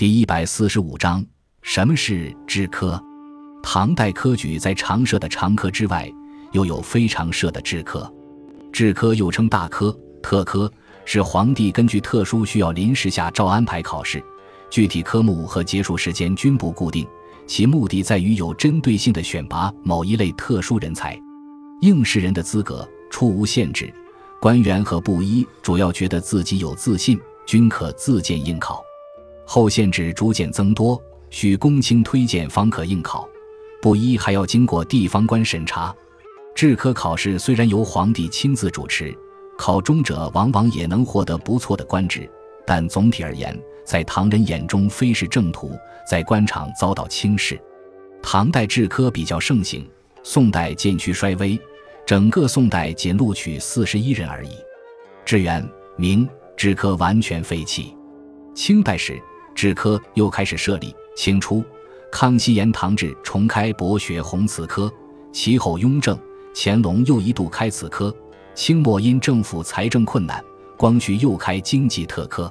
第一百四十五章，什么是制科？唐代科举在常设的常科之外，又有非常设的制科。制科又称大科、特科，是皇帝根据特殊需要临时下诏安排考试，具体科目和结束时间均不固定，其目的在于有针对性的选拔某一类特殊人才。应试人的资格初无限制，官员和布衣主要觉得自己有自信，均可自荐应考。后限制逐渐增多，需公卿推荐方可应考，布衣还要经过地方官审查。制科考试虽然由皇帝亲自主持，考中者往往也能获得不错的官职，但总体而言，在唐人眼中非是正途，在官场遭到轻视。唐代制科比较盛行，宋代渐趋衰微。整个宋代仅录取四十一人而已，至元、明制科完全废弃。清代时，制科又开始设立。清初，康熙延唐制重开博学弘词科，其后雍正、乾隆又一度开此科。清末因政府财政困难，光绪又开经济特科。